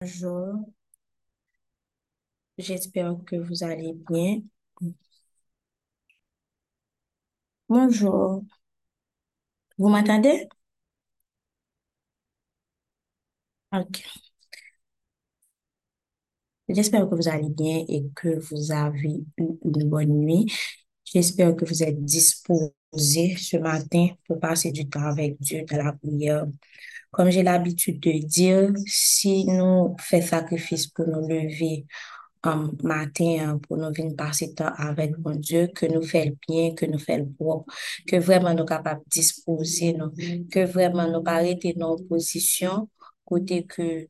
Bonjour, j'espère que vous allez bien. Bonjour, vous m'entendez? Ok. J'espère que vous allez bien et que vous avez une bonne nuit. J'espère que vous êtes disposés ce matin pour passer du temps avec Dieu dans la prière. Comme j'ai l'habitude de dire, si nous faisons sacrifice pour nous lever un matin pour nous venir passer temps avec mon Dieu, que nous le bien, que nous le bon, que vraiment nous capables de disposer, que vraiment nous arrêter nos positions, côté que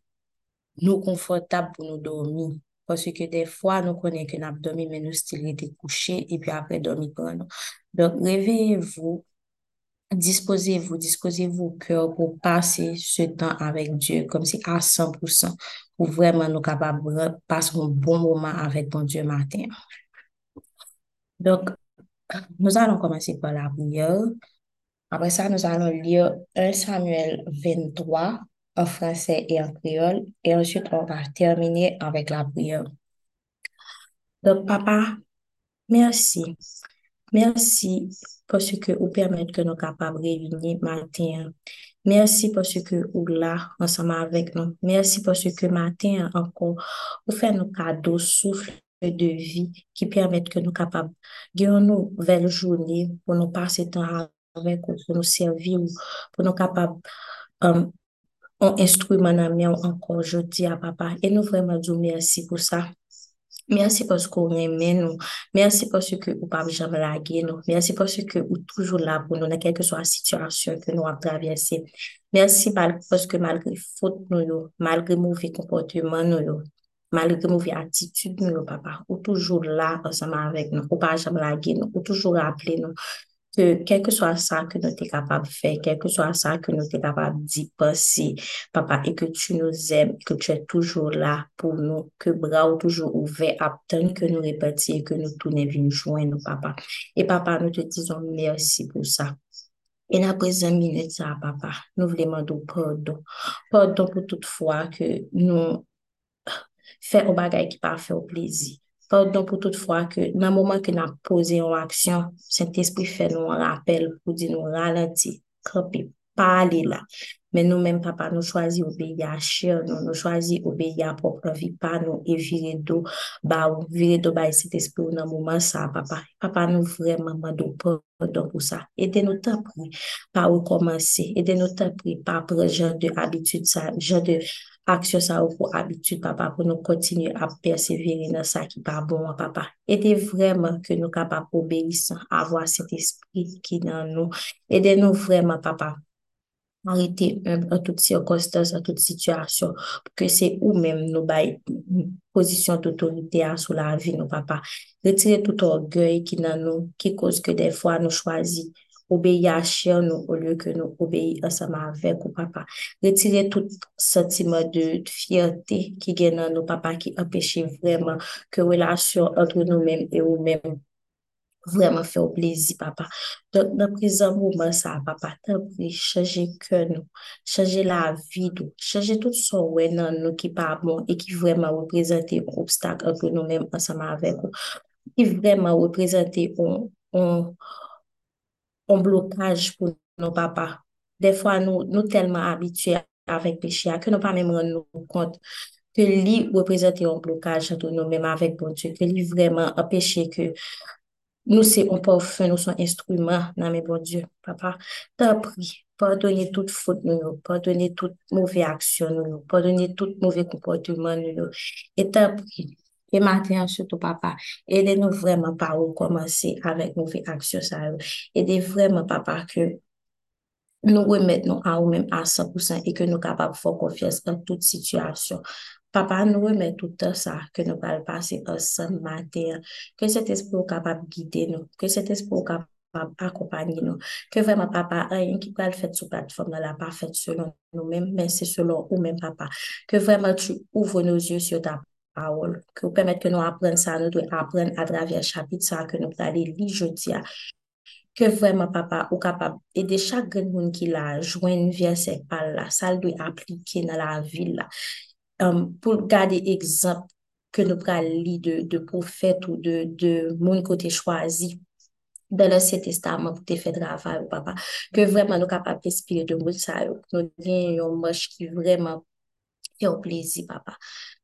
nous confortables pour nous dormir. Parce que des fois, nous connaissons que nous dormi, mais nous still été couchés et puis après dormir pour nous. Donc, réveillez-vous, disposez-vous, disposez-vous au cœur pour passer ce temps avec Dieu, comme si à 100%, pour vraiment nous capables passer un bon moment avec mon Dieu matin. Donc, nous allons commencer par la prière. Après ça, nous allons lire 1 Samuel 23 en français et en créole. Et ensuite, on va terminer avec la prière. Donc, papa, merci. Merci parce que vous permettez que nous capables de réunir matin. Merci parce que vous là ensemble avec nous. Merci parce que matin encore, vous faites nos cadeaux, souffle de vie qui permettent que nous capables de une nouvelle journée pour nous passer temps avec vous, pour nous servir, pour nous capables um, un instrument encore aujourd'hui à papa. Et nous vraiment disons merci pour ça. Merci parce qu'on aime nous. Merci parce que vous pas jamais laguer nous. Merci parce que vous toujours là pour nous, dans quelle que soit la situation que nous avons traversée. Merci parce que malgré faute nous, malgré mauvais comportement nous, malgré mauvais attitude nous, papa, vous toujours là ensemble avec nous. Vous pas jamais laguer nous. Vous toujours rappeler nous que quel que soit ça que nous sommes capables de faire, quel que soit ça que nous sommes capables d'y penser, papa, et que tu nous aimes, que tu es toujours là pour nous, que bras sont toujours attendre que nous répétions et que nous tournions venir joindre, papa. Et papa, nous te disons merci pour ça. Et après un minute, ça, papa, nous voulons demander pardon. Pardon pour toute fois que nous faisons un bagage qui pas fait au plaisir. Pardon pour toute fois que dans le moment que nous avons posé une action, Saint-Esprit fait nous un rappel pour nous ralentir, camper, pas aller men nou men papa nou chwazi obeye a chèr nou, nou chwazi obeye a popran vi pa nou, e vire do ba ou, vire do ba e set espè ou nan mouman sa papa, papa nou vreman mando pardon pou sa, ete nou ta pri pa ou komanse, ete nou ta pri pa pre jan de abitud sa, jan de aksyon sa ou pou abitud papa pou nou kontinu ap persevere nan sa ki pa bon papa, ete vreman ke nou kapap obeysan, avwa set espri ki nan nou, ete nou vreman papa. Arrêter en toutes circonstances, en toute situation, pour que c'est ou-même nous bail position d'autorité sur la vie, nos papa. Retirez tout orgueil qui dans nous, qui cause que des fois nous choisissons obéir à chien nous au lieu que nous obéir ensemble avec ou papa. Retirez tout sentiment de, fierté qui est dans nos papa qui empêche vraiment que relation entre nous-mêmes et vreman fè ou plezi, papa. Don, nan prezant mouman sa, papa, tan pri, chaje ke nou, chaje la vi nou, chaje tout son wè nan nou ki pa bon, e ki vreman wè prezante yon obstak anpè nou mèm ansama avèk ou, ki vreman wè prezante yon blokaj pou nou, papa. De fwa nou, nou telman abitue avèk pechia, ke nou pa mèm ren nou kont, ke li wè prezante yon blokaj anpè nou mèm avèk bon Diyo, ke li vreman apèche ke nous, un parfum, nous sommes instruments dans mes bon Dieu, papa. T'as pris, pardonnez toute faute, nous, pardonnez toute mauvaise action, nous, pardonnez tout mauvais comportement, nous, et t'as pris. Et maintenant, surtout, papa, aidez-nous vraiment par où commencer avec nos actions, ça. Aidez vraiment, papa, que nous remettons à nous-mêmes à 100% et que nous sommes capables de faire confiance dans toute situation. Papa, nous remettons tout ça que nous allons passer ensemble matin. Que cet esprit est capable de guider nous. Que cet esprit est capable d'accompagner nous. Que vraiment, papa, rien qui peut le faire sur la plateforme n'est pas fait selon nous-mêmes, mais c'est selon nous-mêmes, papa. Que vraiment tu ouvres nos yeux sur ta parole. Que vous permettez que nous apprenions ça, nous devons apprendre à travers chapitre que nous allons lire jeudi. Que vraiment, papa, ou capable d'aider chaque monde qui l'a joint une verset par là, ça doit appliquer dans la vie là um, pou gade ekzamp ke nou pral li de, de profet ou de, de moun kote chwazi dan anse testaman pou te fe dravay ou papa, ke vreman nou kapap espire de moun sa yo, nou gen yon mosh ki vreman yon plezi papa.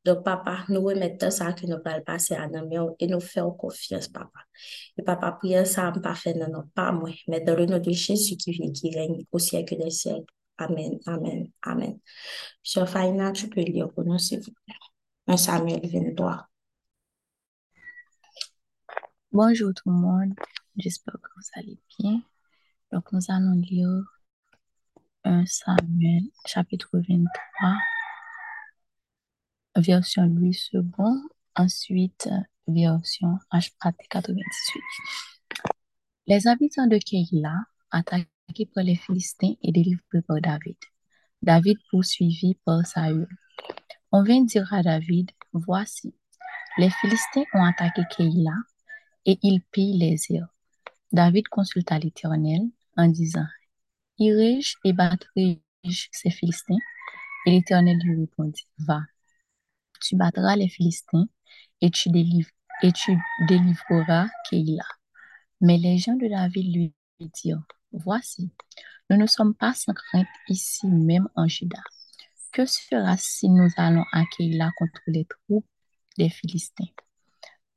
Don papa, nou wè metan sa ki nou pral pase anan myon, e nou fè ou konfians papa. E papa priyan sa an pa fè nan an pa mwen, men dan le nou de Jésus ki vini ki rengi ou siyèk de siyèk. Amen, amen, amen. Sur Faina, tu peux lire pour nous, s'il vous plaît. 1 Samuel 23. Bonjour tout le monde, j'espère que vous allez bien. Donc, nous allons lire 1 Samuel, chapitre 23, version Louis II, ensuite version H. 98. Les habitants de Keïla attaqués par les Philistins et délivrés par David. David poursuivi par Saül. On vient dire à David, voici, les Philistins ont attaqué Keïla et ils pillent les îles. David consulta l'Éternel en disant, Irai-je et battrai-je ces Philistins? Et l'Éternel lui répondit, va, tu battras les Philistins et tu, et tu délivreras Keïla. Mais les gens de David lui dirent, voici, nous ne sommes pas sans crainte ici même en Juda. Que fera si nous allons à Keïla contre les troupes des Philistins?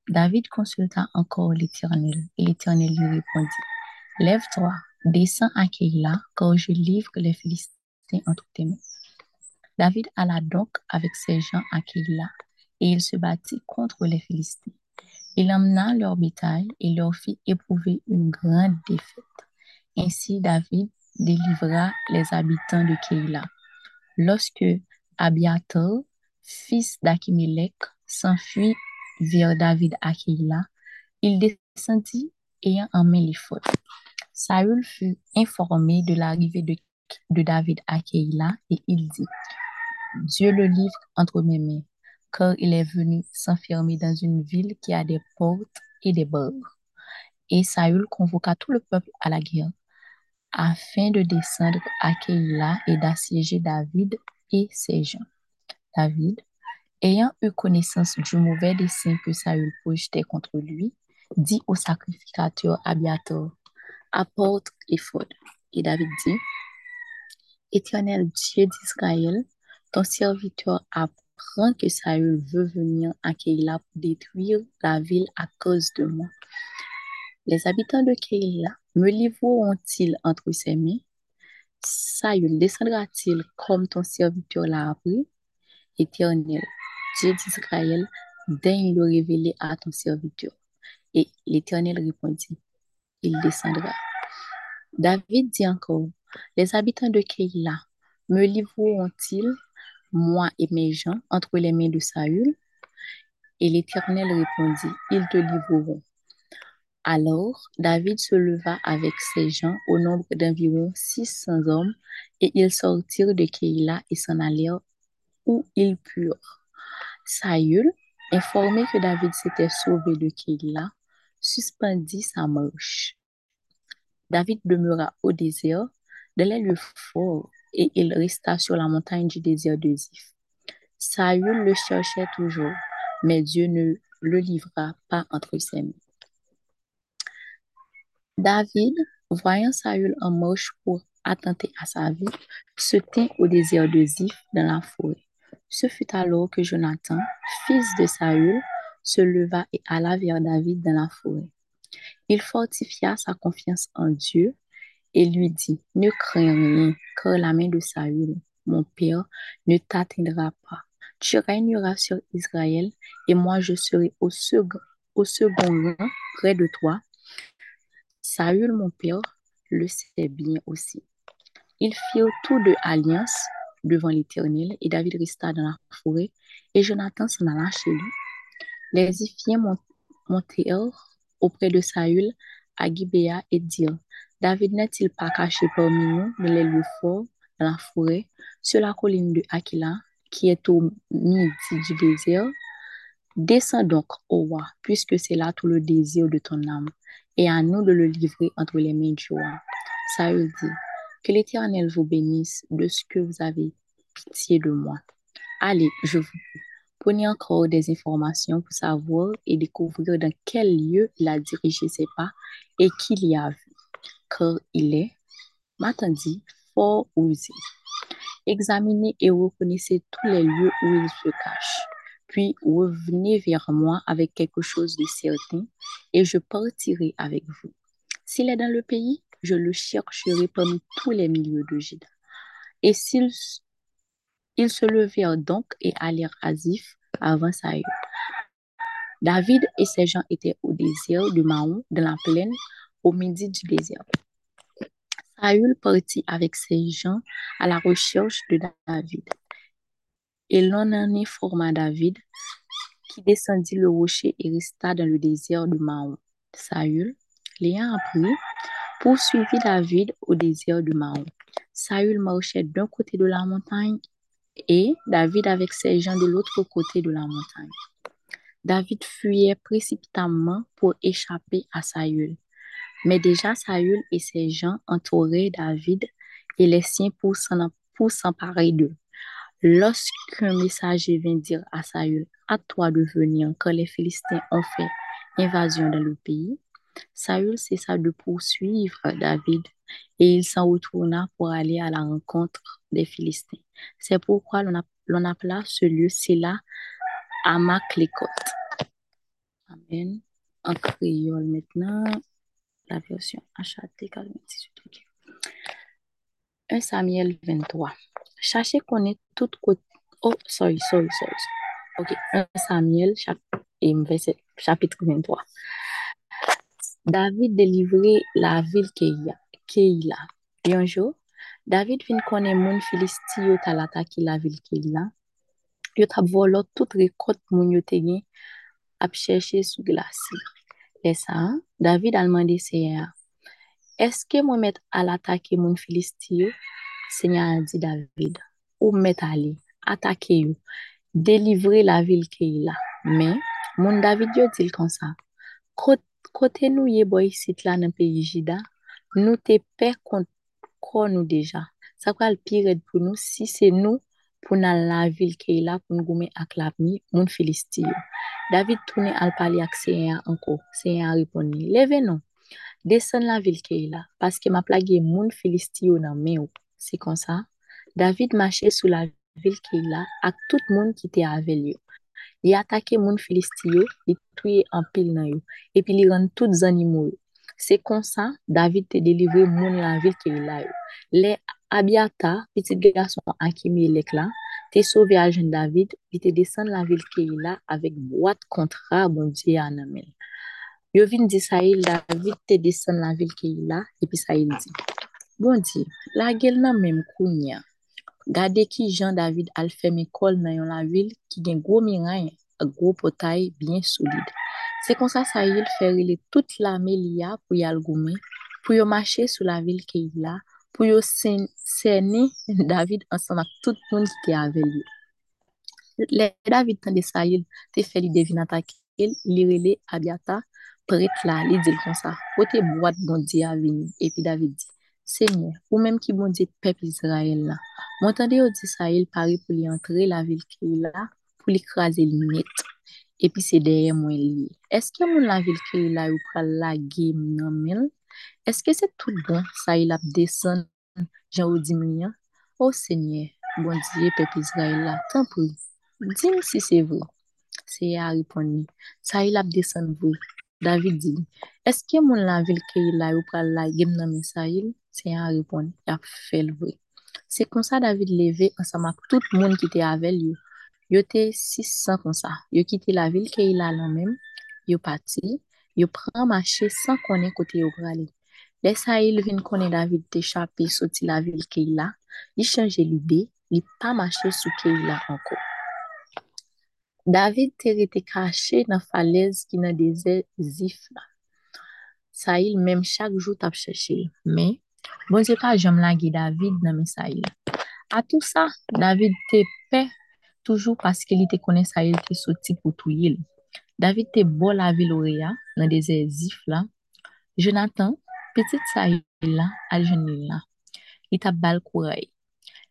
David consulta encore l'Éternel, et l'Éternel lui répondit, Lève-toi, descends à Keïla, car je livre les Philistins entre tes mains. David alla donc avec ses gens à Keïla, et il se battit contre les Philistins. Il emmena leur bétail et leur fit éprouver une grande défaite. Ainsi David délivra les habitants de Keïla. Lorsque Abiatar, fils d'Achimelech, s'enfuit vers David à Keïla, il descendit ayant en main fautes. Saül fut informé de l'arrivée de, de David à Keïla et il dit, Dieu le livre entre mes mains, car il est venu s'enfermer dans une ville qui a des portes et des bords. Et Saül convoqua tout le peuple à la guerre, afin de descendre à Keïla et d'assiéger David et ses gens. David, ayant eu connaissance du mauvais dessein que Saül projetait contre lui, dit au sacrificateur Abiator, apporte l'éphod. Et David dit, Éternel Dieu d'Israël, ton serviteur apprend que Saül veut venir à Keïla pour détruire la ville à cause de moi. Les habitants de Keïla me livreront-ils entre ses mains? Saül descendra-t-il comme ton serviteur l'a appris? Éternel, Dieu d'Israël, daigne le révéler à ton serviteur. Et l'Éternel répondit, il descendra. David dit encore, les habitants de Keïla me livreront-ils, moi et mes gens, entre les mains de Saül? Et l'Éternel répondit, ils te livreront. Alors David se leva avec ses gens au nombre d'environ 600 hommes, et ils sortirent de Keïla et s'en allèrent où ils purent. Saül, informé que David s'était sauvé de Keïla, suspendit sa marche. David demeura au désert, dans les lieux forts, et il resta sur la montagne du désert de Ziph. Saül le cherchait toujours, mais Dieu ne le livra pas entre ses mains. David, voyant Saül en marche pour attenter à sa vie, se tint au désert de Ziph dans la forêt. Ce fut alors que Jonathan, fils de Saül, se leva et alla vers David dans la forêt. Il fortifia sa confiance en Dieu et lui dit, ne crains rien, car la main de Saül, mon père, ne t'atteindra pas. Tu régneras sur Israël et moi je serai au second, au second rang près de toi. Saül, mon père, le sait bien aussi. Ils firent tous deux alliance devant l'Éternel et David resta dans la forêt et Jonathan s'en alla chez lui. Les Iphiens montèrent auprès de Saül à Gibéa et dirent, David n'est-il pas caché parmi nous dans les lieux forts, dans la forêt, sur la colline de Aquila, qui est au midi du désert? Descends donc, au roi, puisque c'est là tout le désir de ton âme, et à nous de le livrer entre les mains du roi. Saül dit, que l'Éternel vous bénisse de ce que vous avez pitié de moi. Allez, je vous prenez encore des informations pour savoir et découvrir dans quel lieu il a dirigé ses pas et qu'il y a vu, car il est, m'attendit, fort osé. Examinez et reconnaissez tous les lieux où il se cache, puis revenez vers moi avec quelque chose de certain et je partirai avec vous. S'il est dans le pays, je le chercherai parmi tous les milieux de Juda. Et s'ils ils se levèrent donc et allèrent à Ziph avant Saül. David et ses gens étaient au désert de Maon, dans la plaine, au midi du désert. Saül partit avec ses gens à la recherche de David. Et l'on en informa David, qui descendit le rocher et resta dans le désert de Maon. Saül, l'ayant appris, poursuivit David au désert de Maon. Saül marchait d'un côté de la montagne et David avec ses gens de l'autre côté de la montagne. David fuyait précipitamment pour échapper à Saül. Mais déjà Saül et ses gens entouraient David et les siens pour s'emparer d'eux. Lorsqu'un messager vint dire à Saül, à toi de venir quand les Philistins ont fait invasion dans le pays, Saül cessa de poursuivre David et il s'en retourna pour aller à la rencontre des Philistins. C'est pourquoi l'on appela ce lieu Sela Amaklékot. Amen. En créole maintenant, la version HAT 98. ok. 1 Samuel 23. chache konen tout kote, oh, sorry, sorry, sorry, ok, 1 Samuel, chap, verset, chapitre 23. David delivre la vil Keila, Keila. Yonjou, David vin konen moun filisti yo talata ki la vil Keila, yo tap volo tout rekot moun yo te gen ap chèche sou glasi. Lè sa, David alman de seye a, eske mwen met al atake moun filisti yo, Seigneur a dit David, ou mettre aller, attaquer yo, délivrer la ville Keïla. Mais, moun David yo dit comme ça, Kote, nou ye boy sit la nan peyi Jida, nou te kon, kon nou deja. Sa kwa l pi red pou nou si se nou pou nan la vil ke la pou nou la moun Filisti yo. David tourne al pali ak Seigneur anko. Seigneur ripon ni, leve non, desen la vil ke la, paske ma plage moun Filisti yo nan men ou. Se kon sa, David mache sou la vil ke la ak tout moun ki te avel yo. Li atake moun Filisti yo, li touye an pil nan yo, epi li ran tout zanimo yo. Se kon sa, David te delivre moun la vil ke la yo. Le Abiata, petit garçon Akimelek la, te sauve a jen David, li te desen la vil ke la avek boat kontra bon diye anamel. Yo vin di Saïl, David te desen la vil ke la, epi Saïl di, bon diye, la gel nan menm kounya. Gade ki Jean David al fèm ekol nan yon la vil ki gen gwo miray ak gwo potay bien solide. Se kon sa Saïl fè rile tout la Melia pou yal goume, pou yo mache sou la vil ke yi la, pou yo sen, David ansan ak tout moun ki te avel yo. Le David tan de Saïl te fè li devin atake el, li rele Abiata pret la, li dil kon sa, pote boat bon di avini, epi David di, Seigneur, ou même qui bon là. M'entendez au dit ça, il parie pour lui entrer la ville qui est là, pour l'écraser le net. Et puis c'est derrière moi lié. Est-ce que mon la ville qui est là, ou pral la game nan men? Est-ce que c'est tout bon, ça il a descend, Jean ou? Oh bon Dieu, peuple Israël là, tant pis. Dis-moi si c'est vrai. C'est à répondre. Ça il. David dit, est-ce que mon la ville qui est là, ou pral la game nan men ça il? C'est à répondre. Il a fait le vrai. C'est comme ça David ensemble avec tout monde qui était avec lui. Yo te 600 comme ça. Yo quitté la ville que il a là même. Yo parti. Yo prend marché sans connaître côté yo prale. Les Saïl vin connaître David t'échapper sorti la ville que il a. Il change l'idée. Il pas marché sous que il a encore. David te rete caché dans falaise qui dans désert Zif là. Saïl même chaque jour t'a cherché. Mais Bon Dieu pas jam lage David nan men Saïl. A tout ça, David te paix toujours parce qu'il te connaît Saïl te soti pour touye li. David te bo la vil oreya nan désert Zif la. Jonathan, petit Saïl la, al jen li la. Il t'a bal kouray.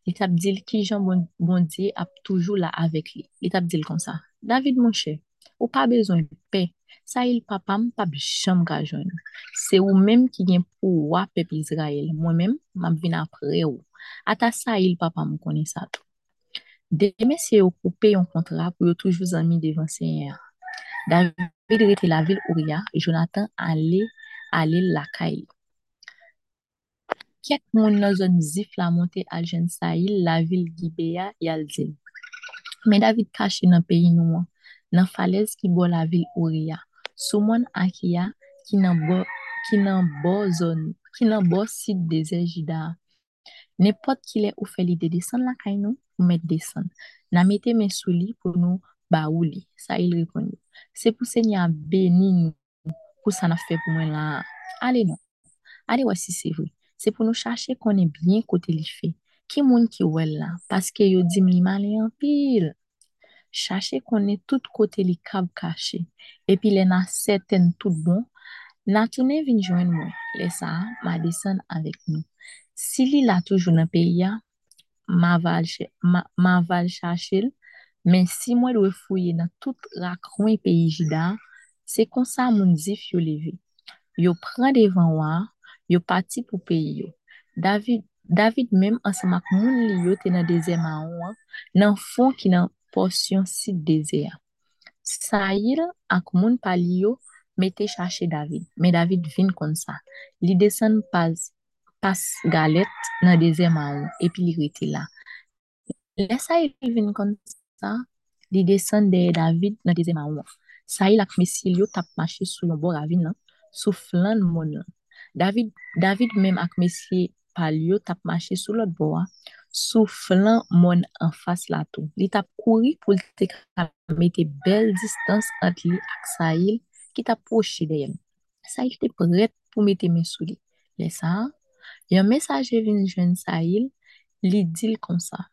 Li tap dil ki jan bon, bon Dieu ap toujou la avek li. Li tap dil kon sa. David mon chè, ou pa bezon pe, sa il papam pa jam ka joun. Se ou menm ki gen pou wap pep Israel. Mwen menm, map vin apre ou. Ata sa il papam konen sa tou. Deme se yo koupe yon kontra pou yo toujou zami devan. David rete la vil Ouria, Jonathan ale, ale lakay. Kek moun nan zon zif la monte al jen sa il, la vil Gibeya yal zil. Men David kache nan peyi nou an, nan falez ki bo la vil Ouria. sou moun Akia ki nan bo, ki nan bo zon, ki nan bo sit de Zejida. Nepot ki le ou fe li de desan la kay nou, ou met desan. Na mette men sou li pou nou ba ou li. Sa il repon yo. Se pou se nye a beni nou, pou sa na fe pou mwen la. Ale nou. Ale wasi se vwe. Se pou nou chache konen bien kote li fe. Ki moun ki wel la, paske yo dim li male an pil. Chache konen tout kote li kab kache. Epi le nan seten tout bon. Nan toune vin jwen mwen. Le sa, ma desen avek nou. Si li la toujou nan pe ya, ma val chache l. Men si mwen we fouye nan tout rakron pe yi jida, se konsa moun zif yo leve. Yo pran devan waa, yo pati pou peyi yo. David, David mem ansamak moun li yo te nan deze ma ouan, nan fon ki nan porsyon sit deze ya. Sa yil ak moun pali yo mete chache David. Me David vin kon sa. Li desen pas, pas galet nan deze ma ouan, epi li rete la. Le sa yil vin kon sa, li desen de David nan deze ma ouan. Sa yil ak mesil yo tap mache sou yon bo ravin nan, sou flan moun. David, David même ak mesye pal yo tap mache sou lot bo a, sou flan mon an fas la tou. Li tap kouri pou te mette bel distans ant li ak Saïl ki tap poche de yon. Saïl te pret pou mette men sou li. Le sa, yon mesaje vin jwen Saïl, li dil kon sa.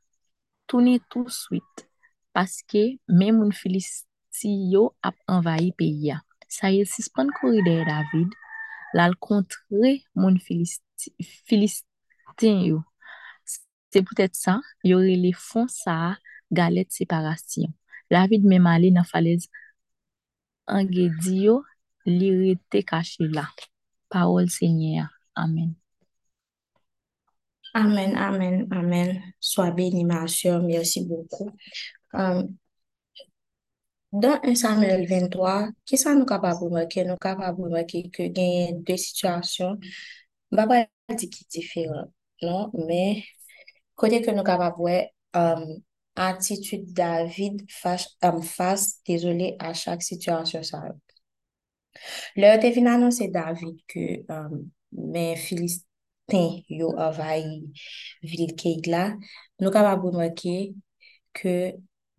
Touni tout suite, paske men moun filisti yo ap envahi pe ya. Saïl sispon kouri de David, lal kontre moun filistin Se pwetet sa, yore li fon sa galet separasyon. David men male nan falez ange diyo li rete kache la. Parol se nye. Amen. Amen, amen, amen. Soa beni ma asyon. Mersi beaucoup. Um, Dans 1 Samuel 23, ki sa nou kapab ou mweke? Nou kapab ou mweke ke genye de situasyon. Mba pa di ki diferent, non? Me, kote ke nou kapab we, um, attitude David fase, désolé, a chak situasyon sa. Le te fin anonse David ke um, men Filistin yo avayi vil kek la, nou kapab ou mweke ke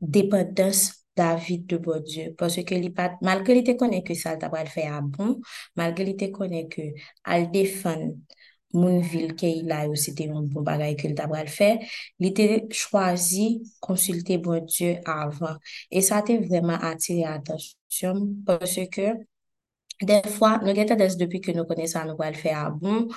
dependens David de bon Dieu. Parce que malgré li te konen que ça t'apre al fè a bon, malgré li te konen que al moun vil ke il a yo, se te yon bon bagay ke l tabral fe, li te chwazi konsulte bon Diyo avan. E sa te vreman atire atasyon, pwese ke den fwa, nou gen tedes depi ke nou kone sa nou pral fe a bon,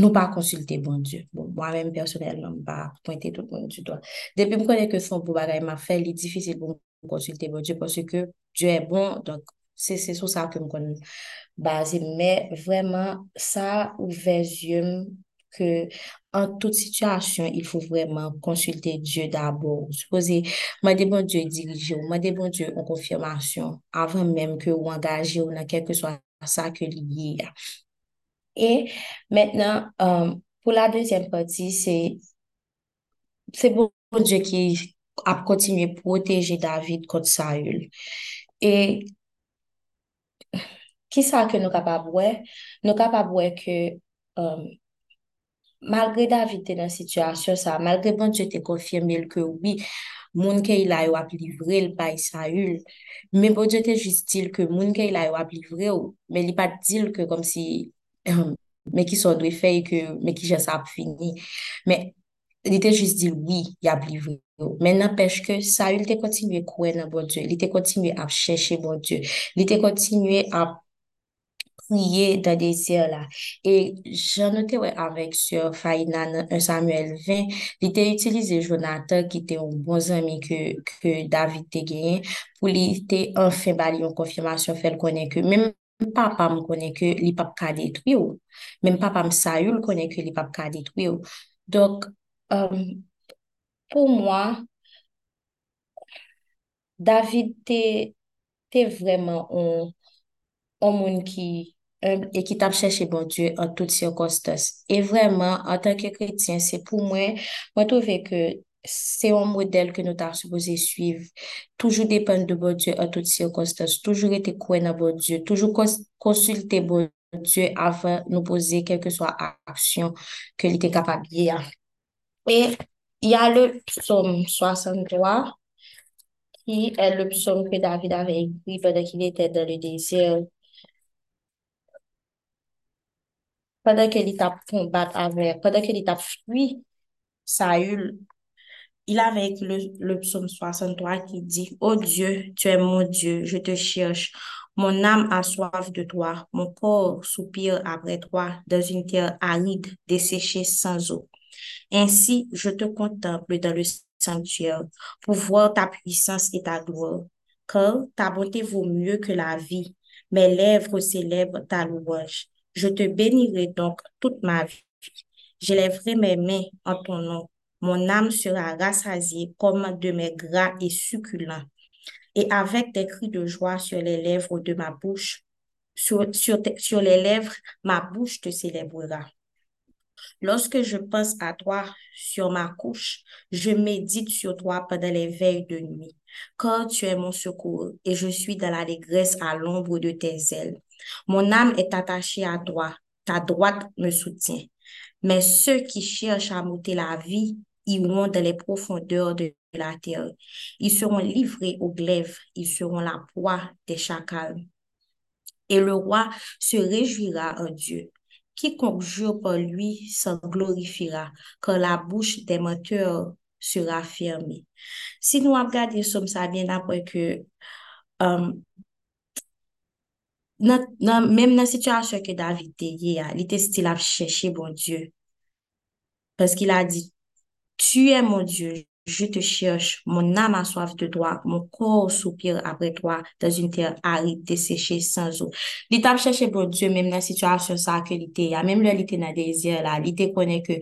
nou pa konsulte bon Diyo. Bon, mwen mèm personel, mwen pa pointe tout moun du doan. Depi m konen ke son pou bagay ma fe, li difisil pou m konsulte bon Diyo, pwese ke Diyo e bon, donk, c'est sous ça que m konen base. Mais vraiment, ça ouvert yeux que en toute situation, il faut vraiment konsulte Dieu d'abord. Supposez, ma de bon Dieu dirige ou, ma de bon Dieu en confirmation, avant même que ou engage ou nan quelque soit ça que liye ya. Et maintenant, euh, pour la deuxième partie, c'est c'est bon Dieu qui a continué protéger David contre Saül. Et qui ça que nous capable ouais? Nous capable ouais que euh, malgré David dans situation ça, malgré bon Dieu te confirmé que oui, moun ke il a yo ap livre le bay Saül, mais bon Dieu te juste dit que moun ke il a yo ap livre ou, mais il pas dit que comme si me ki so dwe fey, me ki jes ap fini. Men, li te jis di, oui, ya blivou. Men n'apèche ke sa, li te kontinuye kouen nan bon Dieu, li te kontinuye ap chèche bon Dieu, li te kontinuye ap prier dans des cieux là. Et j'en noté ouais, avec sur Faïna dans un Samuel 20, il était utilisé Jonathan qui était un bon ami que, que David te gagné pour lui était enfin bali une confirmation fait connaît que même papa me connaît que li pas ka ou. même papa me Saül connaît que li pas ka ou. Euh, pour moi David t'es vraiment un monde qui et qui t'a cherché bon Dieu en toutes circonstances. Et vraiment, en tant que chrétien, c'est pour moi, moi, trouve que c'est un modèle que nous t'as supposé suivre. Toujours dépendre de bon Dieu en toutes circonstances. Toujours être croyant dans bon Dieu. Toujours cons- consulter bon Dieu avant de nous poser quelle que soit action que était capable de faire. Et il y a le psaume 63 qui est le psaume que David avait écrit pendant qu'il était dans le désert. pendant qu'il t'a combat avec, pendant qu'il t'a fui Saül, il avait écrit le, le psaume 63 qui dit, Ô Dieu, tu es mon Dieu, je te cherche. Mon âme a soif de toi, mon corps soupire après toi dans une terre aride, desséchée sans eau. Ainsi, je te contemple dans le sanctuaire pour voir ta puissance et ta gloire, car ta bonté vaut mieux que la vie. Mes lèvres célèbrent ta louange. Je te bénirai donc toute ma vie. J'élèverai mes mains en ton nom. Mon âme sera rassasiée comme de mes gras et succulents. Et avec des cris de joie sur les lèvres de ma bouche, sur, sur, les lèvres, ma bouche te célébrera. Lorsque je pense à toi sur ma couche, je médite sur toi pendant les veilles de nuit, car tu es mon secours et je suis dans l'allégresse à l'ombre de tes ailes. Mon âme est attachée à toi, ta droite me soutient. Mais ceux qui cherchent à m'ôter la vie iront dans les profondeurs de la terre. Ils seront livrés au glaive, ils seront la proie des chacals. Et le roi se réjouira en Dieu. Quiconque jure par lui s'en glorifiera, car la bouche des menteurs sera fermée. Si nous regardons somme ça bien après que euh, même dans la situation que David était, il était à chercher bon Dieu. Parce qu'il a dit, Tu es mon Dieu, Je te cherche, mon âme a soif de toi, mon corps soupire après toi, dans une terre aride, desséchée, sans eau. Li tap chèche bon Dieu, mèm nan situasyon sa ke li te ya, mèm lè li te nan dezir la, li te konè ke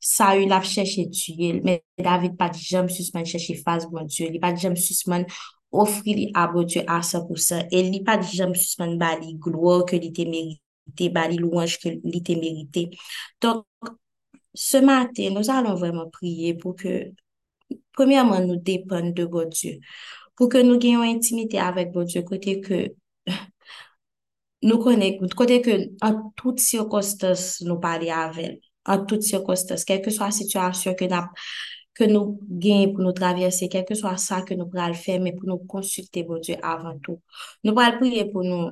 sa yu lap chèche tuyel, mè David pati jèm susman chèche faz bon Dieu, li pati jèm susman ofri li a bon Dieu a 100%, e li pati jèm susman ba li gloa ke li te merite, ba li louange ke li te merite. Donk, se matin, nou alon vèman priye pou ke premièrement, nous dépendons de Dieu, pour que nous ayons intimité avec Dieu, côté que nous connaissons, côté que, en toutes circonstances, nous parler avec. En toutes circonstances, quelle que soit la situation que nous, que gagnons pour nous traverser, quel que soit ça que nous pourrons faire, mais pour nous consulter Dieu avant tout. Nous pourrons prier pour nous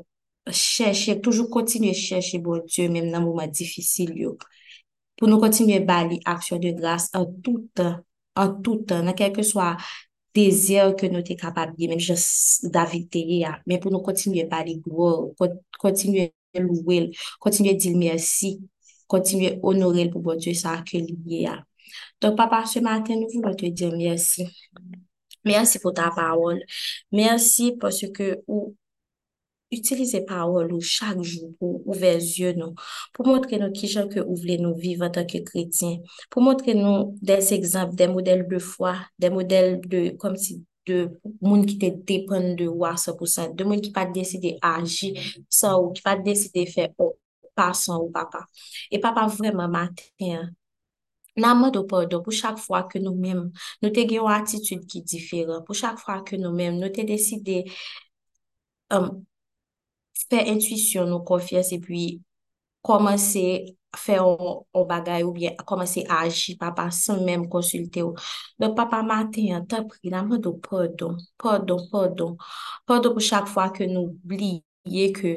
chercher, toujours continuer à chercher Dieu, même dans les moments difficiles, pour nous continuer à bali action de grâce en tout temps, en tout temps, dans quel que soit désir que nous sommes capables de, même juste David Théa, mais pour nous continuer à bali gloire, con- continuer à louer, continuer à dire merci, continuer à honorer pour bon Dieu ça que lié a. Donc, papa, ce matin, nous voulons te dire merci. Merci pour ta parole. Merci parce que ou Utilize parol ou chak jou pou ouve zye nou, pou montre nou ki jan ke ou vle nou vive an tanke kretien, pou montre nou des ekzamp, des model de fwa, des model de, kom si de moun ki te depen de wa 100%, de moun ki pa deside aji sa ou ki pa deside fe ou pa san ou papa. E papa vreman maten, nan mwen do pardon pou chak fwa ke nou men, nou te gen yon atitude ki diferan, pou chak fwa ke nou men, nou te deside... Euh, um, fè intuisyon nou konfyes e pi komanse fè ou bagay ou bien komanse a aji papa san mèm konsulte ou. Don papa maten yon ta pri nan mwen do pardon, pardon, pardon. Pardon pou chak fwa ke nou bliye ke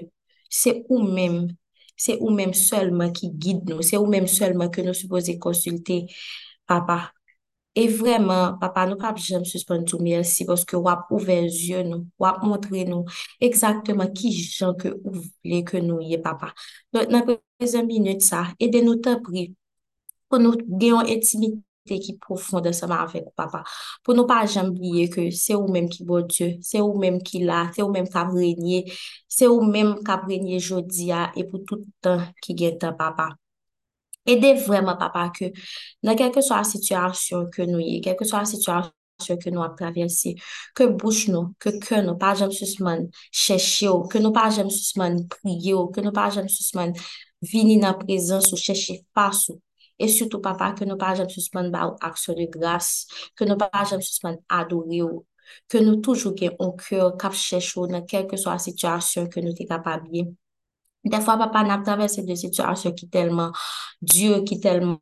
se ou mèm, se ou mèm selman ki guide nou, se ou mèm selman ke nou suppose konsulte papa. E vreman, papa nou pap jem suspon tou mersi poske wap ouve zye nou, wap montre nou ekzakteman ki jan ke ou vle ke nou ye papa. Don nan prezen minute sa, ede eh nou te pri pou nou genyon etimite ki profonde seman avek papa. Pou nou pa jem liye ke se ou menm ki bo Diyo, se ou menm ki la, se ou menm kap renyen, se ou menm kap renyen jodi ya, e pou toutan ki gen tan papa. Ede vreman papa ke nan kelke so a situasyon ke nou ye, kelke so a situasyon ke nou ap traversi, ke bouch nou, ke ke nou pa jem susman cheshe ou, ke nou pa jem susman priye ou, ke nou pa jem susman vini nan prezans ou cheshe fas ou. E sutou papa ke nou pa jem susman ba ou aksyon de gras, ke nou pa jem susman adori ou. ke nou toujou gen on kyo kap cheshe ou nan kelke so a situasyon ke nou te kapabye. Defwa papa nap travese de situasyon ki telman dure, ki telman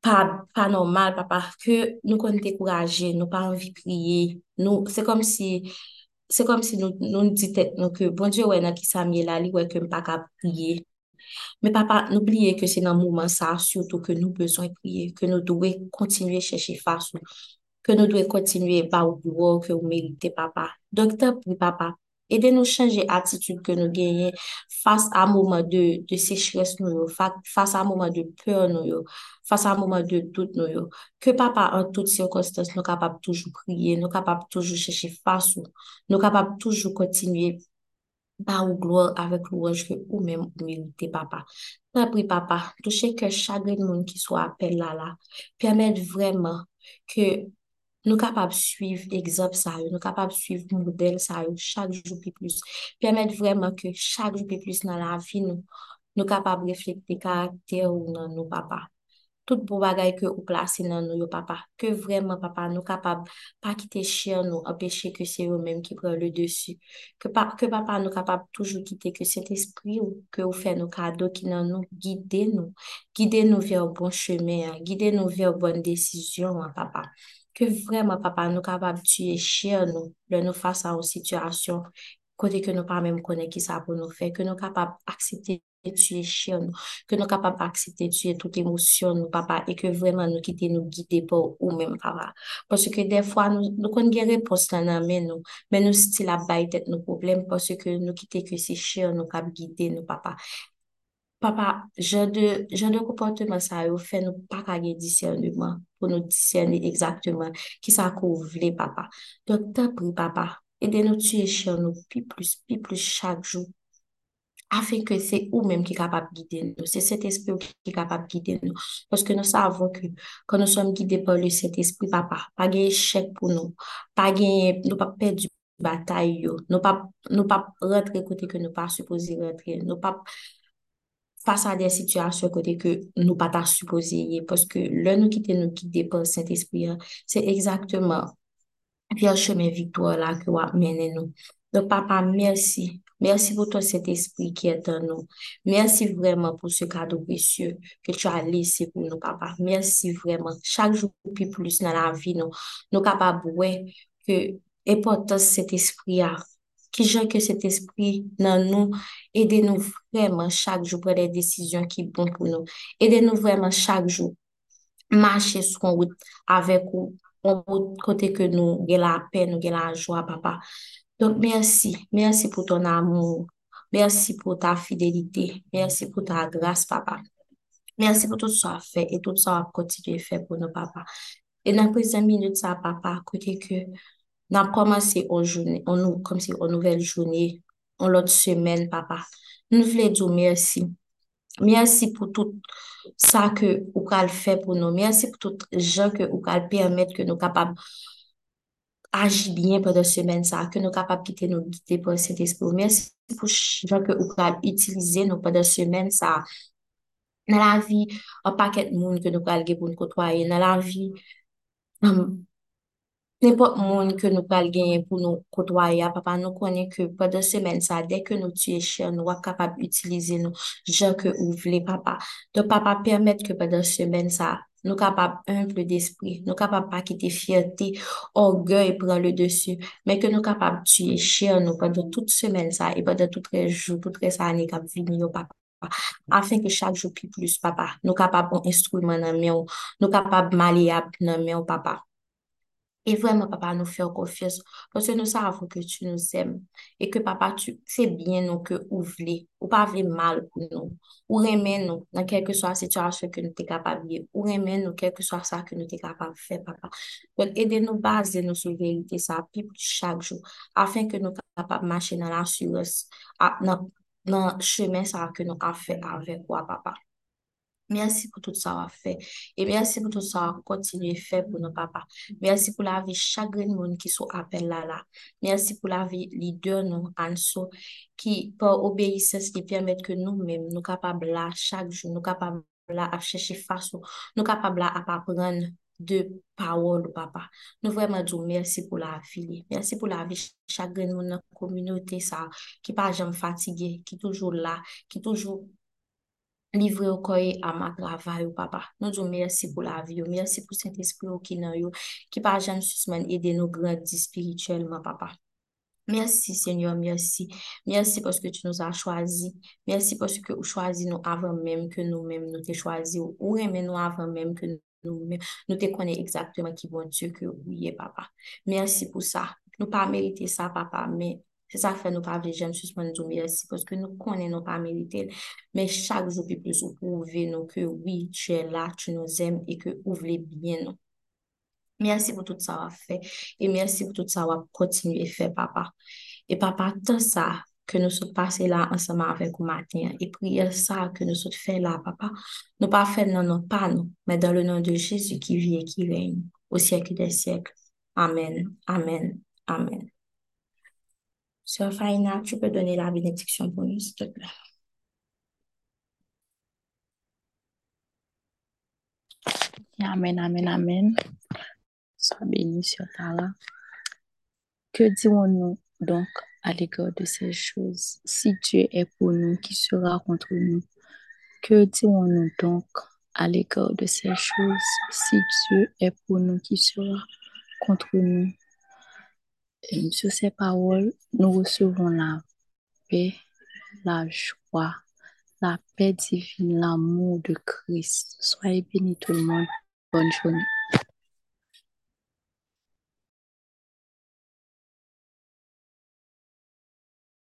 pa, pa normal, papa, ke nou kon dekouraje, nou pa anvi priye, nou, se kom si, se kom si nou, nou di tet nou ke, bon diyo wè nan ki sa miye la li, wè ke mpa ka priye. Me papa, nou pliye ke se nan mouman sa, surtout ke nou bezon priye, ke nou dwe kontinye chèche fasyon, ke nou dwe kontinye ba ou dwo ke ou merite papa. Doktor pri papa, Ede nou chanje atitude ke nou genye fase a mouman de sechres nou yo, fase a mouman de peur nou yo, fase a mouman de dout nou yo. Ke papa an tout sirkonstas nou kapap toujou kriye, nou kapap toujou chèche fasyon, nou kapap toujou kontinuye ba ou gloor avek louange ke ou men moumilite papa. Napri papa, touche ke chagre moun ki sou apel la la, pyamed vreman ke... Nou kapab suiv egzop sa yo, nou kapab suiv model sa yo chak jou pi plus. Permet vreman ke chak jou pi plus nan la vi nou, nou kapab reflekte karakter ou nan nou papa. Tout pou bagay ke ou plase nan nou yo papa. Ke vreman papa nou kapab pa kite chien nou, apeshe ke se yo menm ki pre le desi. Ke, pa, ke papa nou kapab toujou kite ke set espri ou ke ou fe nou kado ki nan nou guide nou. Guide nou ve ou bon cheme, guide nou ve ou bon desisyon papa. ke vreman papa nou kapab tuye chè nou lè nou fasa ou situasyon kote ke nou pa mèm konen ki sa pou nou fè, ke nou kapab aksepte tuye chè nou, ke nou kapab aksepte tuye tout emosyon nou papa e ke vreman nou kite nou gite pou ou mèm papa. Pwese ke defwa nou, nou kon gen repos lan nan men nou, men nou stil ap bay tèt nou problem pwese ke nou kite ke se chè nou kap gite nou papa. Papa, jen de, de komporteman sa yo fè nou pa kage disyernouman pou nou disyrnou exactement ki sa kou vle, papa. Dok ta pri, papa, ede nou tue chen nou pi plus, pi plus chak jou. Afen ke se ou menm ki kapap gide nou. Se set espri ou ki kapap gide nou. Poske nou savon ke, kon nou som gide pou le set espri, papa, pa genye chek pou nou. Pa genye, nou pa perdi batay yo. Nou pa, nou pa rentre kote ke nou pa supposi rentre. Nou pa... fasa de situasyon kote ke nou pata supposeye, poske lè nou kite nou kite pou Saint-Esprit, se ekzakteman pi an chemen viktor la ki wap menen nou. Don papa, mersi. Mersi pou ton Saint-Esprit ki etan nou. Mersi vreman pou se kado presye ke tu a lese pou nou, papa. Mersi vreman. Chak jou pi plus nan la vi nou. Nou kapab wè ke epotan Saint-Esprit a Ki jan ke set espri nan nou, ede nou vreman chak jou pre de desisyon ki bon pou nou. Ede nou vreman chak jou mache sou kon wout avek ou, kon wout kote ke nou gen la pen, nou gen la jwa, papa. Donk, mersi. Mersi pou ton amou. Mersi pou ta fidelite. Mersi pou ta gras, papa. Mersi pou tout sa fe, et tout sa ap kontinuye fe pou nou, papa. E nan prezami minute sa, papa, kote ke... nan komanse ou jouni, ou nou, kom si ou nouvel jouni, ou lot semen, papa? Nou vle djou mersi. Mersi pou tout sa ke ou kal fe pou nou. Mersi pou tout jan ke ou kal permet ke nou kapab aji bien pou de semen sa, ke nou kapab kite nou gite pou set espou. Mersi pou jan ke ou kal itilize nou pou de semen sa. Nan la vi, an paket moun ke nou kal ge pou nou kotwaye. Nan la vi, nan Nèpot moun ke nou pal genye pou nou kotwaya, papa nou konen ke pa de semen sa, dek ke nou tiye chen, nou wak kapab utilize nou, jan ke ou vle papa. Don papa, permette ke pa de semen sa, nou kapab humble d'esprit, nou kapab pa kite fierté, orgueil pran le desu, men ke nou kapab tiye chen nou pa de tout semen sa, e pa de tout rejou, tout rejou ane kap vini yo papa. afin que chaque jour pi plus papa, nous capables an instrument nan men ou, nou kapab mali ap nan men papa. E vwèman papa nou fè ou konfyes. Pwese nou sa avon ke tu nou zem. E ke papa tu fè bien nou ke ou vle. Ou pa vle mal pou nou. Ou remen nou nan kelke so a situasyon ke nou te kapab ye. Ou remen nou kelke so a sa ke nou te kapab fè papa. Don ede nou baze nou sou verite sa pi pou chak jou. Afen ke nou kapab mache nan la sures. Nan, nan chemen sa ke nou a fè avèk wap papa. Merci pour tout ça fait. Et merci pour tout ça qu'on continue à faire pour nos papas. Merci pour la vie chaque monde qui sont appel là là. Merci pour la vie leader nous, Anso, qui par obéissance qui permet que nous-mêmes, nous capables là chaque jour, nous capables là à chercher façon, nous capables là à apprendre de parole, papa. Nous vraiment disons merci pour la vie. Merci pour la vie chaque monde dans la communauté ça, qui pas jamais fatigué, qui toujours là, qui livre yo koye a ma travay yo papa. Nou djou mersi pou la vi yo, mersi pou sent espri yo ki nan yo, ki pa jan susman ede nou grandi spirituelman papa. Merci Seigneur, merci. Merci parce que tu nous as choisis. Merci parce que tu choisis nous avant même que nous-mêmes nous t'es choisis ou, ou aimé nous avant même que nous-mêmes nous te connaissons exactement qui bon Dieu que oui, papa. Merci pour ça. Nous pas mérité ça, papa, mais c'est ça fait nous pas j'aime suspendre nous merci parce que nous connaissons pas mérité. Mais chaque jour plus plus, vous prouvez nous que oui, tu es là, tu nous aimes et que vous voulez bien nous. Merci pour tout ça à fait et merci pour tout ça à continuer à faire, papa. Et papa, tout ça que nous sommes passés là ensemble avec vous matin et prier ça que nous sommes fait là, papa. Nous pas fait non, non, pas nous, mais dans le nom de Jésus qui vit et qui règne au siècle des siècles. Amen, amen, amen. Sœur Faina, tu peux donner la bénédiction pour nous, s'il te plaît. Amen, amen, amen. Sois béni sur ta Que dirons-nous donc à l'égard de ces choses? Si Dieu est pour nous, qui sera contre nous? Que dirons-nous donc à l'égard de ces choses? Si Dieu est pour nous, qui sera contre nous? Sur ces paroles, nous recevons la paix, la joie, la paix divine, l'amour de Christ. Soyez bénis tout le monde. Bonne journée.